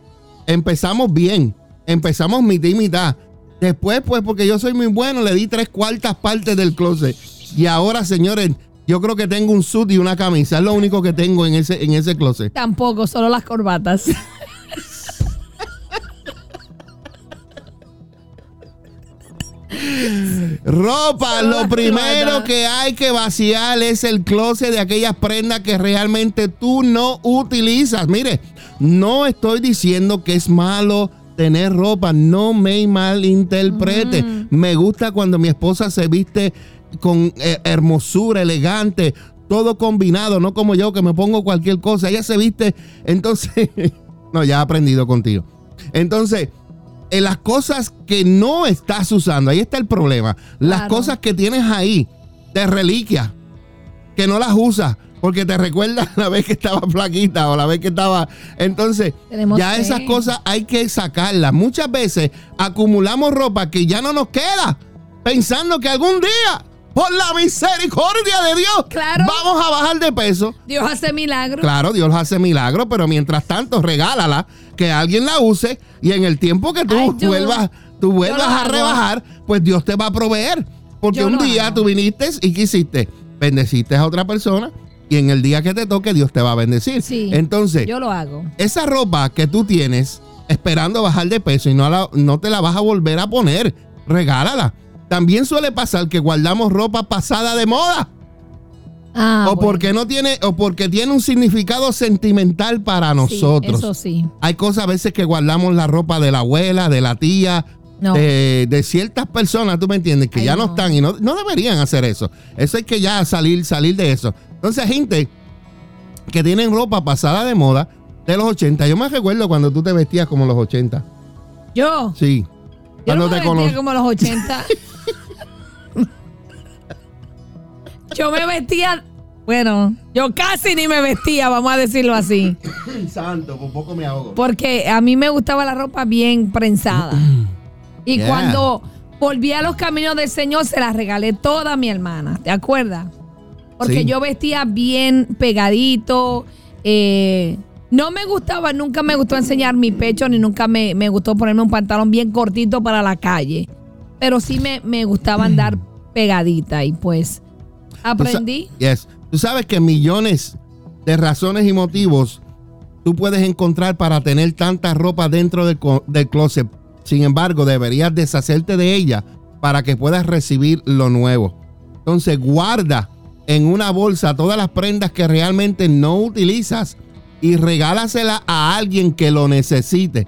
Speaker 2: Empezamos bien, empezamos mitad y mitad. Después, pues, porque yo soy muy bueno, le di tres cuartas partes del closet. Y ahora, señores, yo creo que tengo un suit y una camisa. Es lo único que tengo en ese, en ese closet.
Speaker 3: Tampoco, solo las corbatas.
Speaker 2: Ropa, lo primero que hay que vaciar es el closet de aquellas prendas que realmente tú no utilizas. Mire, no estoy diciendo que es malo tener ropa, no me malinterprete. Me gusta cuando mi esposa se viste con eh, hermosura, elegante, todo combinado, no como yo que me pongo cualquier cosa. Ella se viste, entonces, no, ya he aprendido contigo. Entonces, en las cosas que no estás usando, ahí está el problema. Las
Speaker 3: Claro.
Speaker 2: cosas que tienes ahí de reliquia, que no las usas, porque te recuerdas la vez que estaba flaquita o la vez que estaba. Entonces,
Speaker 3: Tenemos
Speaker 2: ya esas cosas hay que sacarlas. Muchas veces acumulamos ropa que ya no nos queda, pensando que algún día, por la misericordia de Dios,
Speaker 3: Claro.
Speaker 2: vamos a bajar de peso.
Speaker 3: Dios hace milagros.
Speaker 2: Claro, Dios hace milagros, pero mientras tanto, regálala, que alguien la use y en el tiempo que tú
Speaker 3: Ay, yo-
Speaker 2: vuelvas, tú vuelvas a rebajar, pues Dios te va a proveer. Porque
Speaker 3: Yo
Speaker 2: un día
Speaker 3: hago.
Speaker 2: tú viniste y ¿qué hiciste? Bendeciste a otra persona y en el día que te toque, Dios te va a bendecir.
Speaker 3: Sí.
Speaker 2: Entonces,
Speaker 3: Yo lo hago.
Speaker 2: esa ropa que tú tienes esperando bajar de peso y no, la- no te la vas a volver a poner, regálala. También suele pasar que guardamos ropa pasada de moda.
Speaker 3: Ah,
Speaker 2: o
Speaker 3: bueno.
Speaker 2: porque no tiene, o porque tiene un significado sentimental para
Speaker 3: Sí,
Speaker 2: nosotros.
Speaker 3: eso sí.
Speaker 2: Hay cosas a veces que guardamos la ropa de la abuela, de la tía,
Speaker 3: No.
Speaker 2: de, de ciertas personas, tú me entiendes, que
Speaker 3: Ay,
Speaker 2: ya no.
Speaker 3: no.
Speaker 2: están y no, no deberían hacer eso. Eso hay que ya salir, salir de eso. Entonces, gente que tienen ropa pasada de moda de los 80. Yo me recuerdo cuando tú te vestías como los 80.
Speaker 3: Yo.
Speaker 2: Sí.
Speaker 3: Yo
Speaker 2: Cuando
Speaker 3: no me
Speaker 2: te
Speaker 3: vestía como los 80. yo me vestía, bueno, yo casi ni me vestía, vamos a decirlo así.
Speaker 2: Santo, por poco me ahogo.
Speaker 3: Porque a mí me gustaba la ropa bien prensada. Y
Speaker 2: Yeah.
Speaker 3: cuando volví a los caminos del Señor, se las regalé toda a mi hermana, ¿te acuerdas? Porque
Speaker 2: Sí.
Speaker 3: yo vestía bien pegadito. eh, no me gustaba, nunca me gustó enseñar mi pecho, ni nunca me, me gustó ponerme un pantalón bien cortito para la calle. Pero sí me, me gustaba andar pegadita y pues
Speaker 2: Tú
Speaker 3: aprendí.
Speaker 2: Yes. Tú sabes que millones de razones y motivos tú puedes encontrar para tener tanta ropa dentro del, del closet. Sin embargo, deberías deshacerte de ella para que puedas recibir lo nuevo. Entonces, guarda en una bolsa todas las prendas que realmente no utilizas y regálasela a alguien que lo necesite.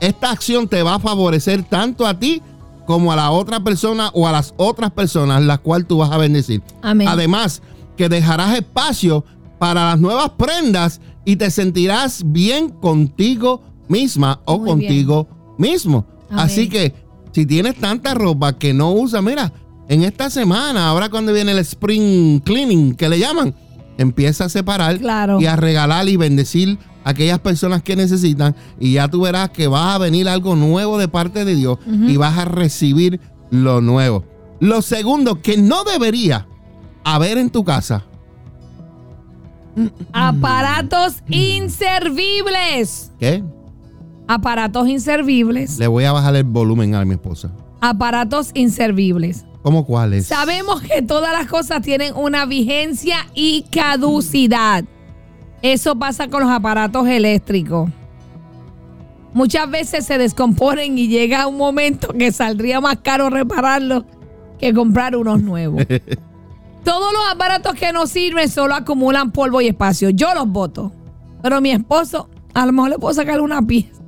Speaker 2: Esta acción te va a favorecer tanto a ti como a la otra persona o a las otras personas las cuales tú vas a bendecir.
Speaker 3: Amén.
Speaker 2: Además, que dejarás espacio para las nuevas prendas y te sentirás bien contigo misma o
Speaker 3: Muy
Speaker 2: contigo mismo.
Speaker 3: Amén.
Speaker 2: Así que si tienes tanta ropa que no usas, mira, en esta semana, ahora cuando viene el spring cleaning, que le llaman, empieza a separar
Speaker 3: Claro.
Speaker 2: y a regalar y bendecir a aquellas personas que necesitan y ya tú verás que va a venir algo nuevo de parte de Dios y vas a recibir lo nuevo. Lo segundo que no debería haber en tu casa.
Speaker 3: Aparatos inservibles.
Speaker 2: ¿Qué?
Speaker 3: Aparatos inservibles.
Speaker 2: Le voy a bajar el volumen a mi esposa.
Speaker 3: Aparatos inservibles.
Speaker 2: ¿Cómo cuáles?
Speaker 3: Sabemos que todas las cosas tienen una vigencia y caducidad. Eso pasa con los aparatos eléctricos. Muchas veces se descomponen y llega un momento que saldría más caro repararlos que comprar unos nuevos. Todos los aparatos que no sirven solo acumulan polvo y espacio. Yo los voto. Pero mi esposo, a lo mejor le puedo sacar una pieza.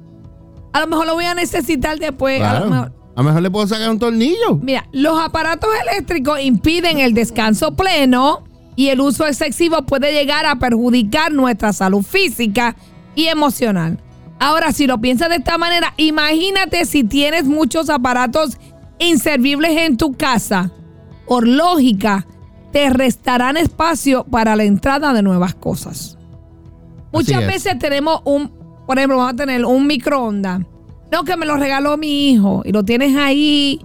Speaker 3: A lo mejor lo voy a necesitar después. A lo mejor-
Speaker 2: A lo mejor le puedo sacar un tornillo.
Speaker 3: Mira, los aparatos eléctricos impiden el descanso pleno y el uso excesivo puede llegar a perjudicar nuestra salud física y emocional. Ahora, si lo piensas de esta manera, imagínate si tienes muchos aparatos inservibles en tu casa. Por lógica, te restarán espacio para la entrada de nuevas cosas. Muchas
Speaker 2: es.
Speaker 3: veces tenemos un, por ejemplo, vamos a tener un microondas. No, que me lo regaló mi hijo y lo tienes ahí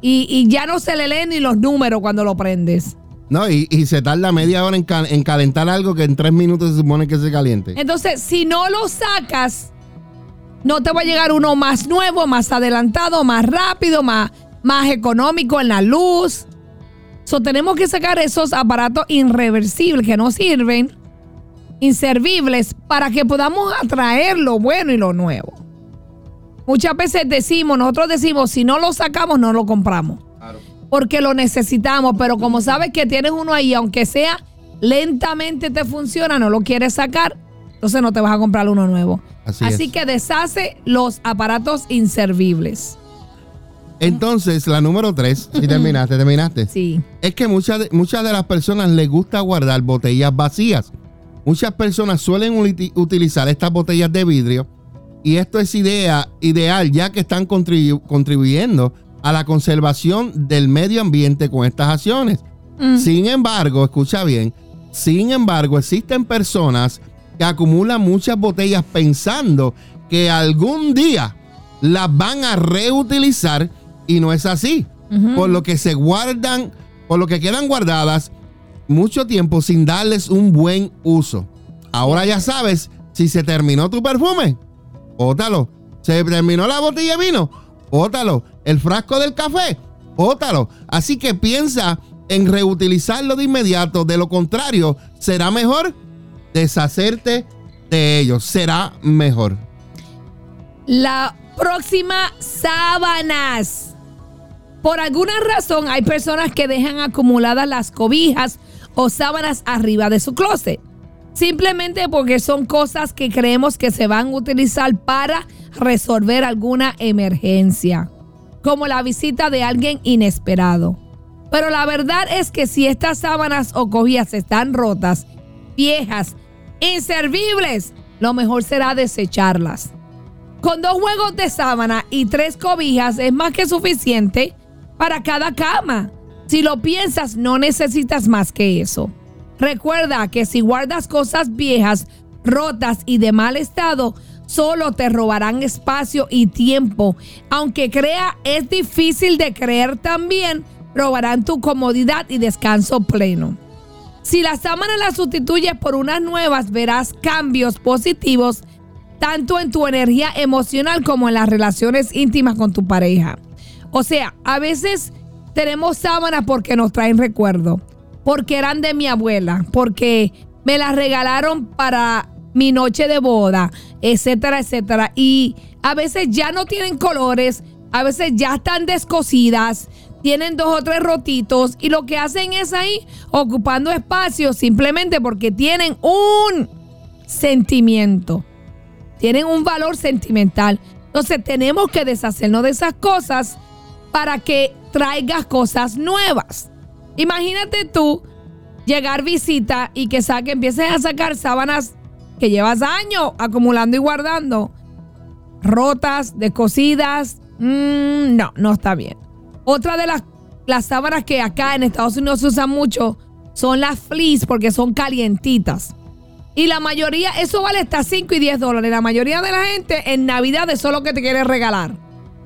Speaker 3: y, y ya no se le leen ni los números cuando lo prendes.
Speaker 2: No, y, y se tarda media hora en, ca- en calentar algo que en tres minutos se supone que se caliente.
Speaker 3: Entonces, si no lo sacas, no te va a llegar uno más nuevo, más adelantado, más rápido, más, más económico en la luz. So, tenemos que sacar esos aparatos irreversibles que no sirven, inservibles, para que podamos atraer lo bueno y lo nuevo. Muchas veces decimos, nosotros decimos, si no lo sacamos, no lo compramos. Porque lo necesitamos, pero como sabes que tienes uno ahí, aunque sea lentamente te funciona, no lo quieres sacar, entonces no te vas a comprar uno nuevo.
Speaker 2: Así
Speaker 3: Así,
Speaker 2: es.
Speaker 3: que deshace los aparatos inservibles.
Speaker 2: Entonces, la número tres, si terminaste, terminaste.
Speaker 3: Sí.
Speaker 2: Es que muchas de, muchas de las personas les gusta guardar botellas vacías. Muchas personas suelen uti- utilizar estas botellas de vidrio y esto es idea, ideal ya que están contribu- contribuyendo a la conservación del medio ambiente con estas acciones. Sin embargo, escucha bien, sin embargo existen personas que acumulan muchas botellas pensando que algún día las van a reutilizar y no es así. Por lo que se guardan, por lo que quedan guardadas mucho tiempo sin darles un buen uso. Ahora ya sabes, si se terminó tu perfume, ótalo. Se terminó la botella de vino, ótalo. El frasco del café, ótalo. Así que piensa en reutilizarlo de inmediato. De lo contrario, será mejor deshacerte de ellos. Será mejor.
Speaker 3: La próxima, sábanas. Por alguna razón hay personas que dejan acumuladas las cobijas o sábanas arriba de su closet. Simplemente porque son cosas que creemos que se van a utilizar para resolver alguna emergencia, como la visita de alguien inesperado. Pero la verdad es que si estas sábanas o cobijas están rotas, viejas, inservibles, lo mejor será desecharlas. Con dos juegos de sábana y tres cobijas es más que suficiente para cada cama. Si lo piensas, no necesitas más que eso. Recuerda que si guardas cosas viejas, rotas y de mal estado, solo te robarán espacio y tiempo. Aunque crea es difícil de creer también, robarán tu comodidad y descanso pleno. Si las sábanas las sustituyes por unas nuevas, verás cambios positivos tanto en tu energía emocional como en las relaciones íntimas con tu pareja. O sea, a veces tenemos sábanas porque nos traen recuerdo, porque eran de mi abuela, porque me las regalaron para mi noche de boda, etcétera, etcétera. Y a veces ya no tienen colores, a veces ya están descosidas, tienen dos o tres rotitos y lo que hacen es ahí ocupando espacio simplemente porque tienen un sentimiento, tienen un valor sentimental. Entonces tenemos que deshacernos de esas cosas para que traigas cosas nuevas. Imagínate tú llegar visita y que saque, empieces a sacar sábanas que llevas años acumulando y guardando, rotas, descosidas, mm, no, no está bien. Otra de las, las sábanas que acá en Estados Unidos se usan mucho son las fleece porque son calientitas. Y la mayoría, eso vale hasta 5 y 10 dólares. La mayoría de la gente en Navidad eso es lo que te quiere regalar.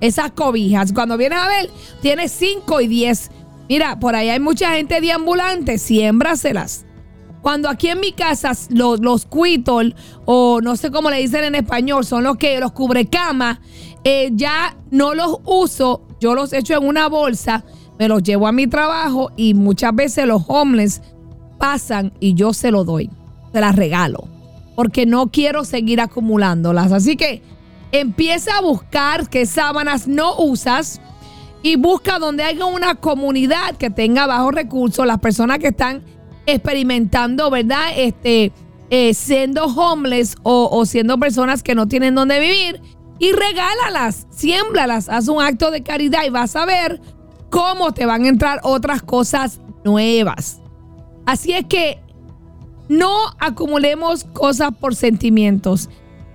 Speaker 3: Esas cobijas. Cuando vienes a ver, tiene 5 y 10. Mira, por ahí hay mucha gente deambulante, siémbraselas. Cuando aquí en mi casa los, los o no sé cómo le dicen en español, son los que los cubre cama, eh, ya no los uso, yo los echo en una bolsa, me los llevo a mi trabajo y muchas veces los homeless pasan y yo se los doy, se las regalo, porque no quiero seguir acumulándolas. Así que empieza a buscar qué sábanas no usas y busca donde haya una comunidad que tenga bajos recursos, las personas que están experimentando, ¿verdad? Este, eh, siendo homeless o, siendo personas que no tienen dónde vivir. Y regálalas, siémbralas, haz un acto de caridad y vas a ver cómo te van a entrar otras cosas nuevas. Así es que no acumulemos cosas por sentimientos.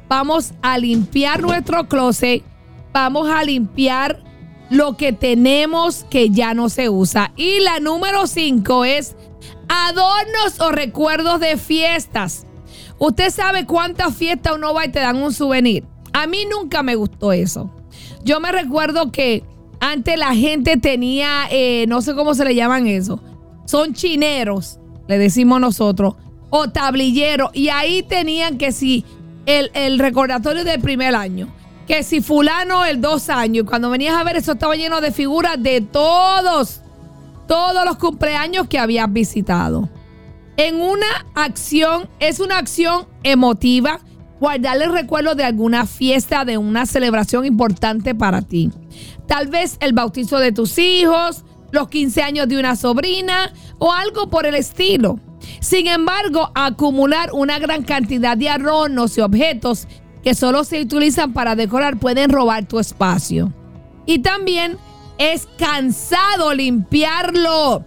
Speaker 3: Vamos a limpiar nuestro closet. Vamos a limpiar lo que tenemos que ya no se usa. Y la número 5 es adornos o recuerdos de fiestas. Usted sabe cuántas fiestas uno va y te dan un souvenir. A mí nunca me gustó eso. Yo me recuerdo que antes la gente tenía, eh, no sé cómo se le llaman eso, son chineros, le decimos nosotros, o tablilleros, y ahí tenían que si el, el recordatorio del primer año, que si fulano el dos años, cuando venías a ver eso estaba lleno de figuras de todos todos los cumpleaños que habías visitado. En una acción, es una acción emotiva, guardarle recuerdo de alguna fiesta, de una celebración importante para ti. Tal vez el bautizo de tus hijos, los 15 años de una sobrina o algo por el estilo. Sin embargo, acumular una gran cantidad de adornos y objetos que solo se utilizan para decorar pueden robar tu espacio. Y también es cansado limpiarlo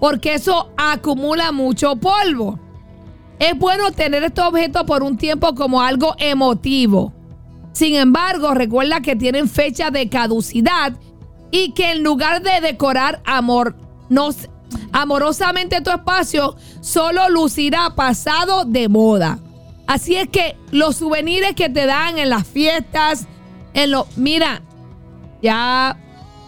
Speaker 3: porque eso acumula mucho polvo. Es bueno tener estos objetos por un tiempo como algo emotivo. Sin embargo, recuerda que tienen fecha de caducidad y que en lugar de decorar amor, amorosamente tu espacio, solo lucirá pasado de moda. Así es que los souvenirs que te dan en las fiestas, en lo, mira, ya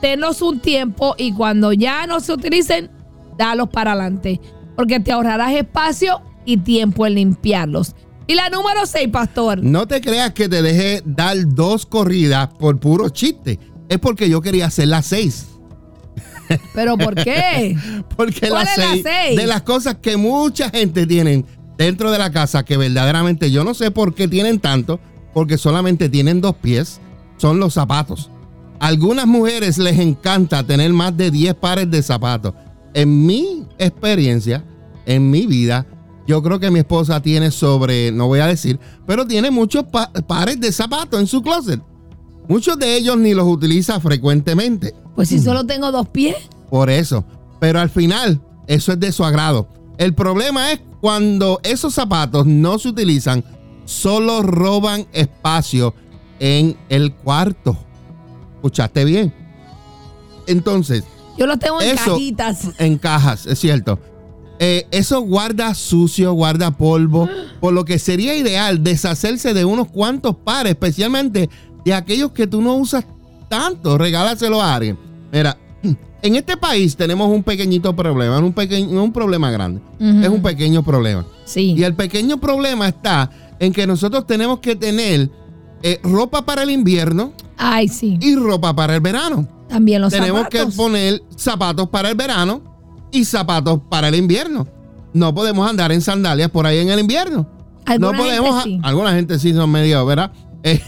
Speaker 3: tenlos un tiempo y cuando ya no se utilicen, dalos para adelante. Porque te ahorrarás espacio y tiempo en limpiarlos. Y la número 6, pastor.
Speaker 2: No te creas que te dejé dar dos corridas por puro chiste. Es porque yo quería hacer las seis.
Speaker 3: ¿Pero por qué?
Speaker 2: porque las seis, de las cosas que mucha gente tiene dentro de la casa, que verdaderamente yo no sé por qué tienen tanto, porque solamente tienen dos pies, son los zapatos algunas mujeres les encanta tener más de 10 pares de zapatos. En mi experiencia, en mi vida, yo creo que mi esposa tiene sobre, no voy a decir, pero tiene muchos pares de zapatos en su closet. Muchos de ellos ni los utiliza frecuentemente.
Speaker 3: Pues si solo tengo dos pies.
Speaker 2: Por eso. Pero al final, eso es de su agrado. El problema es cuando esos zapatos no se utilizan, solo roban espacio en el cuarto. ¿Escuchaste bien? Entonces,
Speaker 3: Yo los tengo en
Speaker 2: Eso-
Speaker 3: cajitas.
Speaker 2: En cajas, es cierto. Eh, eso guarda sucio, guarda polvo, por lo que sería ideal deshacerse de unos cuantos pares, especialmente de aquellos que tú no usas tanto, regálaselo a alguien. Mira, en este país tenemos un pequeñito problema, no un, no un problema grande, es un pequeño problema.
Speaker 3: Sí.
Speaker 2: Y el pequeño problema está en que nosotros tenemos que tener eh, ropa para el invierno
Speaker 3: Ay, sí.
Speaker 2: y ropa para el verano.
Speaker 3: También los
Speaker 2: tenemos
Speaker 3: zapatos.
Speaker 2: que poner zapatos para el verano y zapatos para el invierno. No podemos andar en sandalias por ahí en el invierno.
Speaker 3: Alguna
Speaker 2: no podemos.
Speaker 3: gente sí.
Speaker 2: Alguna gente sí son medio, ¿verdad? Eh,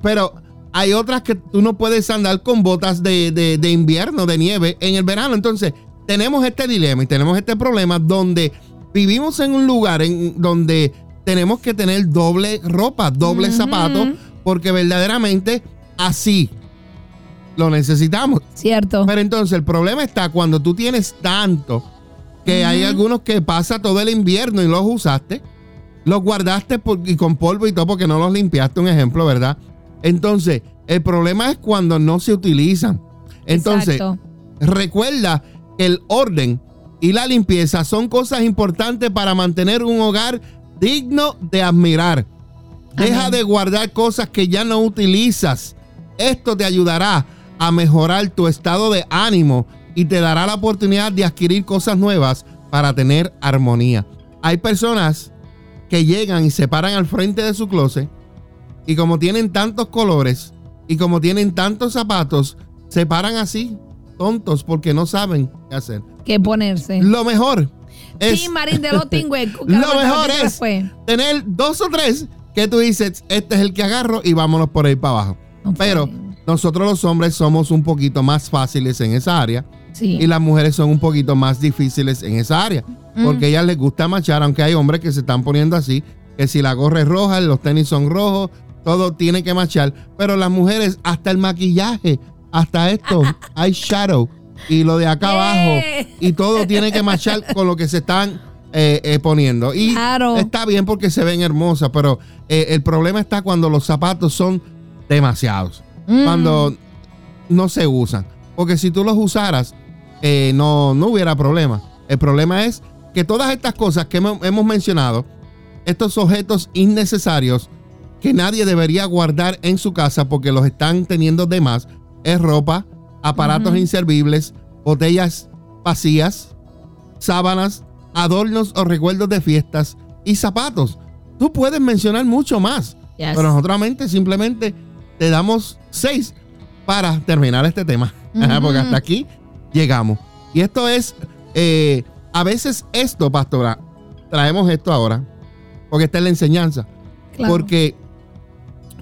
Speaker 2: pero hay otras que tú no puedes andar con botas de, de- de invierno, de nieve en el verano. Entonces, tenemos este dilema y tenemos este problema donde vivimos en un lugar en donde tenemos que tener doble ropa, doble
Speaker 3: Ujú.
Speaker 2: zapato, porque verdaderamente así lo necesitamos.
Speaker 3: Cierto.
Speaker 2: Pero entonces el problema está cuando tú tienes tanto que hay algunos que pasa todo el invierno y los usaste, los guardaste por- y con polvo y todo porque no los limpiaste, un ejemplo, ¿verdad? Entonces, el problema es cuando no se utilizan. Entonces,
Speaker 3: Exacto.
Speaker 2: recuerda que el orden y la limpieza son cosas importantes para mantener un hogar digno de admirar. Deja de guardar cosas que ya no utilizas. Esto te ayudará a mejorar tu estado de ánimo y te dará la oportunidad de adquirir cosas nuevas para tener armonía. Hay personas que llegan y se paran al frente de su closet y como tienen tantos colores y como tienen tantos zapatos, se paran así, tontos, porque no saben qué hacer.
Speaker 3: Que ponerse.
Speaker 2: Lo mejor es...
Speaker 3: Sí, Marín de los.
Speaker 2: Lo mejor es tener dos o tres que tú dices, este es el que agarro y vámonos por ahí para abajo. Pero nosotros los hombres somos un poquito más fáciles en esa área
Speaker 3: Sí.
Speaker 2: y las mujeres son un poquito más difíciles en esa área. Porque a ellas les gusta machar, aunque hay hombres que se están poniendo así, que si la gorra es roja, los tenis son rojos, todo tiene que machar. Pero las mujeres, hasta el maquillaje, hasta esto, eyeshadow y lo de acá abajo, y todo tiene que machar con lo que se están eh, eh, poniendo. Y
Speaker 3: Claro.
Speaker 2: está bien porque se ven hermosas, pero eh, el problema está cuando los zapatos son demasiados.
Speaker 3: Mm.
Speaker 2: Cuando no se usan. Porque si tú los usaras, eh, no, no hubiera problema. El problema es que todas estas cosas que hemos mencionado, estos objetos innecesarios que nadie debería guardar en su casa porque los están teniendo de más, es ropa, aparatos inservibles, botellas vacías, sábanas, adornos o recuerdos de fiestas y zapatos. Tú puedes mencionar mucho más.
Speaker 3: Yes.
Speaker 2: Pero nosotros mente- simplemente te damos seis para terminar este tema. Porque hasta aquí llegamos. Y esto es, eh, a veces esto, pastora, traemos esto ahora, porque esta es la enseñanza.
Speaker 3: Claro.
Speaker 2: Porque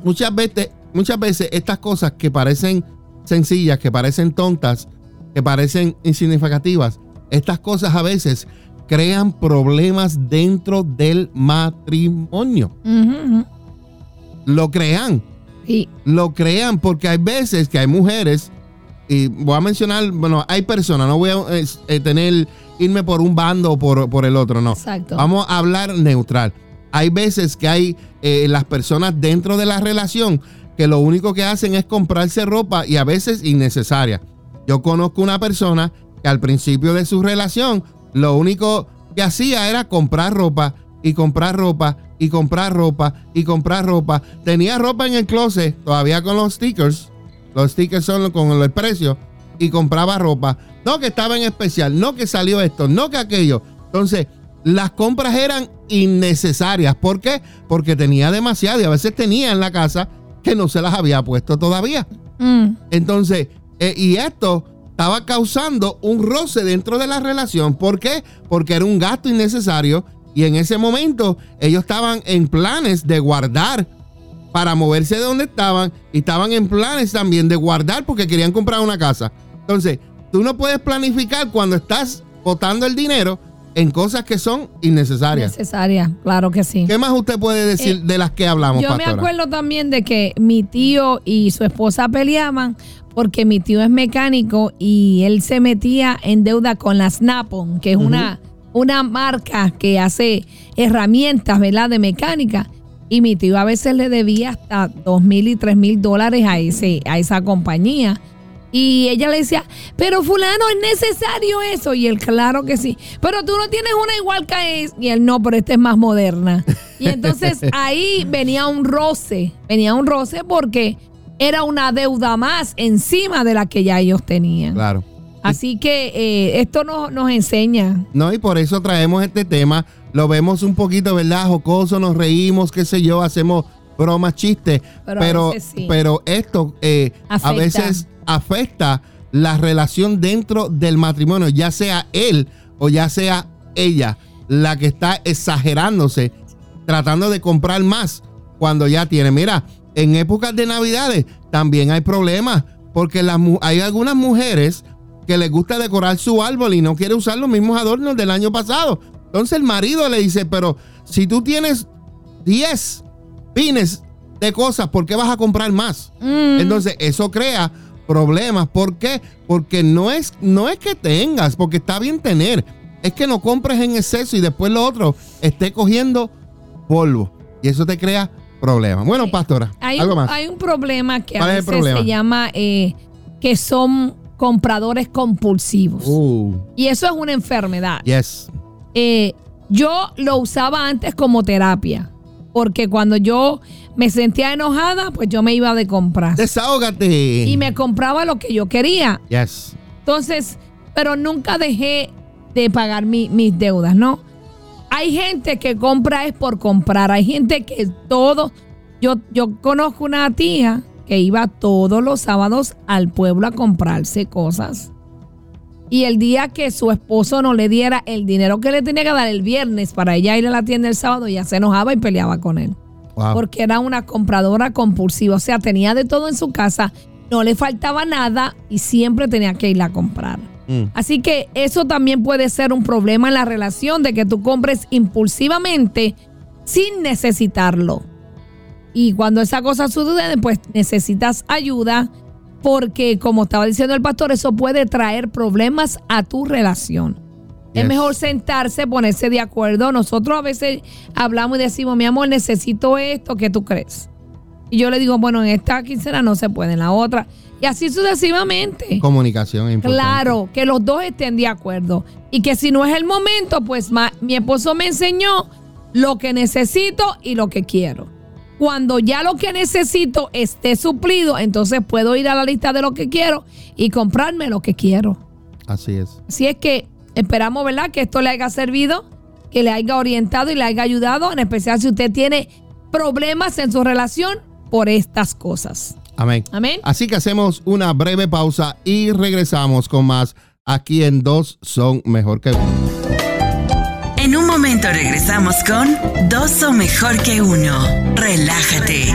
Speaker 2: muchas veces, muchas veces estas cosas que parecen sencillas, que parecen tontas, que parecen insignificativas, estas cosas a veces crean problemas dentro del matrimonio. Lo crean
Speaker 3: Sí.
Speaker 2: lo crean porque hay veces que hay mujeres y voy a mencionar, bueno, hay personas, no voy a eh, eh, tener, irme por un bando o por, por el otro, no.
Speaker 3: Exacto.
Speaker 2: Vamos a hablar neutral. Hay veces que hay eh, las personas dentro de la relación que lo único que hacen es comprarse ropa y a veces innecesaria. Yo conozco una persona que al principio de su relación lo único que hacía era comprar ropa y comprar ropa y comprar ropa y comprar ropa. Tenía ropa en el closet todavía con los stickers. Los stickers son con el precio y compraba ropa. No que estaba en especial, no que salió esto, no que aquello. Entonces, las compras eran innecesarias. ¿Por qué? Porque tenía demasiado y a veces tenía en la casa que no se las había puesto todavía.
Speaker 3: Mm.
Speaker 2: Entonces, eh, y esto estaba causando un roce dentro de la relación. ¿Por qué? Porque era un gasto innecesario y en ese momento ellos estaban en planes de guardar para moverse de donde estaban y estaban en planes también de guardar porque querían comprar una casa. Entonces, tú no puedes planificar cuando estás botando el dinero en cosas que son innecesarias.
Speaker 3: Necesaria, claro que sí.
Speaker 2: ¿Qué más usted puede decir
Speaker 3: Eh,
Speaker 2: de las que hablamos,
Speaker 3: Yo me acuerdo también de que mi tío y su esposa peleaban porque mi tío es mecánico y él se metía en deuda con la Snap-on, que es una, una marca que hace herramientas, ¿verdad?, de mecánica. Y mi tío a veces le debía hasta dos mil y tres mil dólares a, ese, a esa compañía. Y ella le decía, pero fulano, ¿es necesario eso? Y él, claro que sí. Pero tú no tienes una igual que es. Y él, no, pero esta es más moderna. Y entonces ahí venía un roce, venía un roce porque era una deuda más encima de la que ya ellos tenían.
Speaker 2: Claro.
Speaker 3: Así que eh, esto nos, nos enseña.
Speaker 2: No, y por eso traemos este tema. Lo vemos un poquito, ¿verdad? Jocoso, nos reímos, qué sé yo, hacemos bromas, chistes.
Speaker 3: Pero
Speaker 2: Pero,
Speaker 3: sí.
Speaker 2: esto eh, a veces afecta la relación dentro del matrimonio, ya sea él o ya sea ella la que está exagerándose, tratando de comprar más cuando ya tiene. Mira, en épocas de Navidades también hay problemas, porque las hay algunas mujeres que les gusta decorar su árbol y no quiere usar los mismos adornos del año pasado. Entonces el marido le dice, pero si tú tienes 10 pines de cosas, ¿por qué vas a comprar más?
Speaker 3: Mm.
Speaker 2: Entonces eso crea problemas. ¿Por qué? Porque no es, no es que tengas, porque está bien tener. Es que no compres en exceso y después lo otro esté cogiendo polvo. Y eso te crea problemas. Bueno, pastora,
Speaker 3: Hay,
Speaker 2: algo
Speaker 3: un,
Speaker 2: más.
Speaker 3: hay un problema que a
Speaker 2: ¿Cuál es el
Speaker 3: veces
Speaker 2: problema?
Speaker 3: se llama eh, que son compradores compulsivos.
Speaker 2: Uh,
Speaker 3: Y eso es una enfermedad.
Speaker 2: yes.
Speaker 3: Eh, yo lo usaba antes como terapia. Porque cuando yo me sentía enojada, pues yo me iba de compras.
Speaker 2: Desahógate.
Speaker 3: Y me compraba lo que yo quería.
Speaker 2: Yes.
Speaker 3: Entonces, pero nunca dejé de pagar mi- mis deudas, ¿no? Hay gente que compra es por comprar. Hay gente que todo. Yo, yo conozco una tía que iba todos los sábados al pueblo a comprarse cosas. Y el día que su esposo no le diera el dinero que le tenía que dar el viernes para ella ir a la tienda el sábado, ella se enojaba y peleaba con él
Speaker 2: Wow.
Speaker 3: porque era una compradora compulsiva. O sea, tenía de todo en su casa, no le faltaba nada y siempre tenía que ir a comprar.
Speaker 2: Mm.
Speaker 3: Así que eso también puede ser un problema en la relación de que tú compres impulsivamente sin necesitarlo. Y cuando esa cosa sucede, pues necesitas ayuda porque, como estaba diciendo el pastor, eso puede traer problemas a tu relación. Es mejor sentarse, ponerse de acuerdo. Nosotros a veces hablamos y decimos, mi amor, necesito esto, ¿qué tú crees? Y yo le digo, bueno, en esta quincena no se puede, en la otra. Y así sucesivamente.
Speaker 2: Comunicación es importante.
Speaker 3: Claro, que los dos estén de acuerdo. Y que si no es el momento, pues ma- mi esposo me enseñó lo que necesito y lo que quiero. Cuando ya lo que necesito esté suplido, entonces puedo ir a la lista de lo que quiero y comprarme lo que quiero.
Speaker 2: Así es.
Speaker 3: Así es que esperamos, ¿verdad? Que esto le haya servido, que le haya orientado y le haya ayudado, en especial si usted tiene problemas en su relación por estas cosas.
Speaker 2: Amén.
Speaker 3: Amén.
Speaker 2: Así que hacemos una breve pausa y regresamos con más. Aquí en dos son mejor que uno.
Speaker 1: Regresamos con Dos son mejor que uno. Relájate.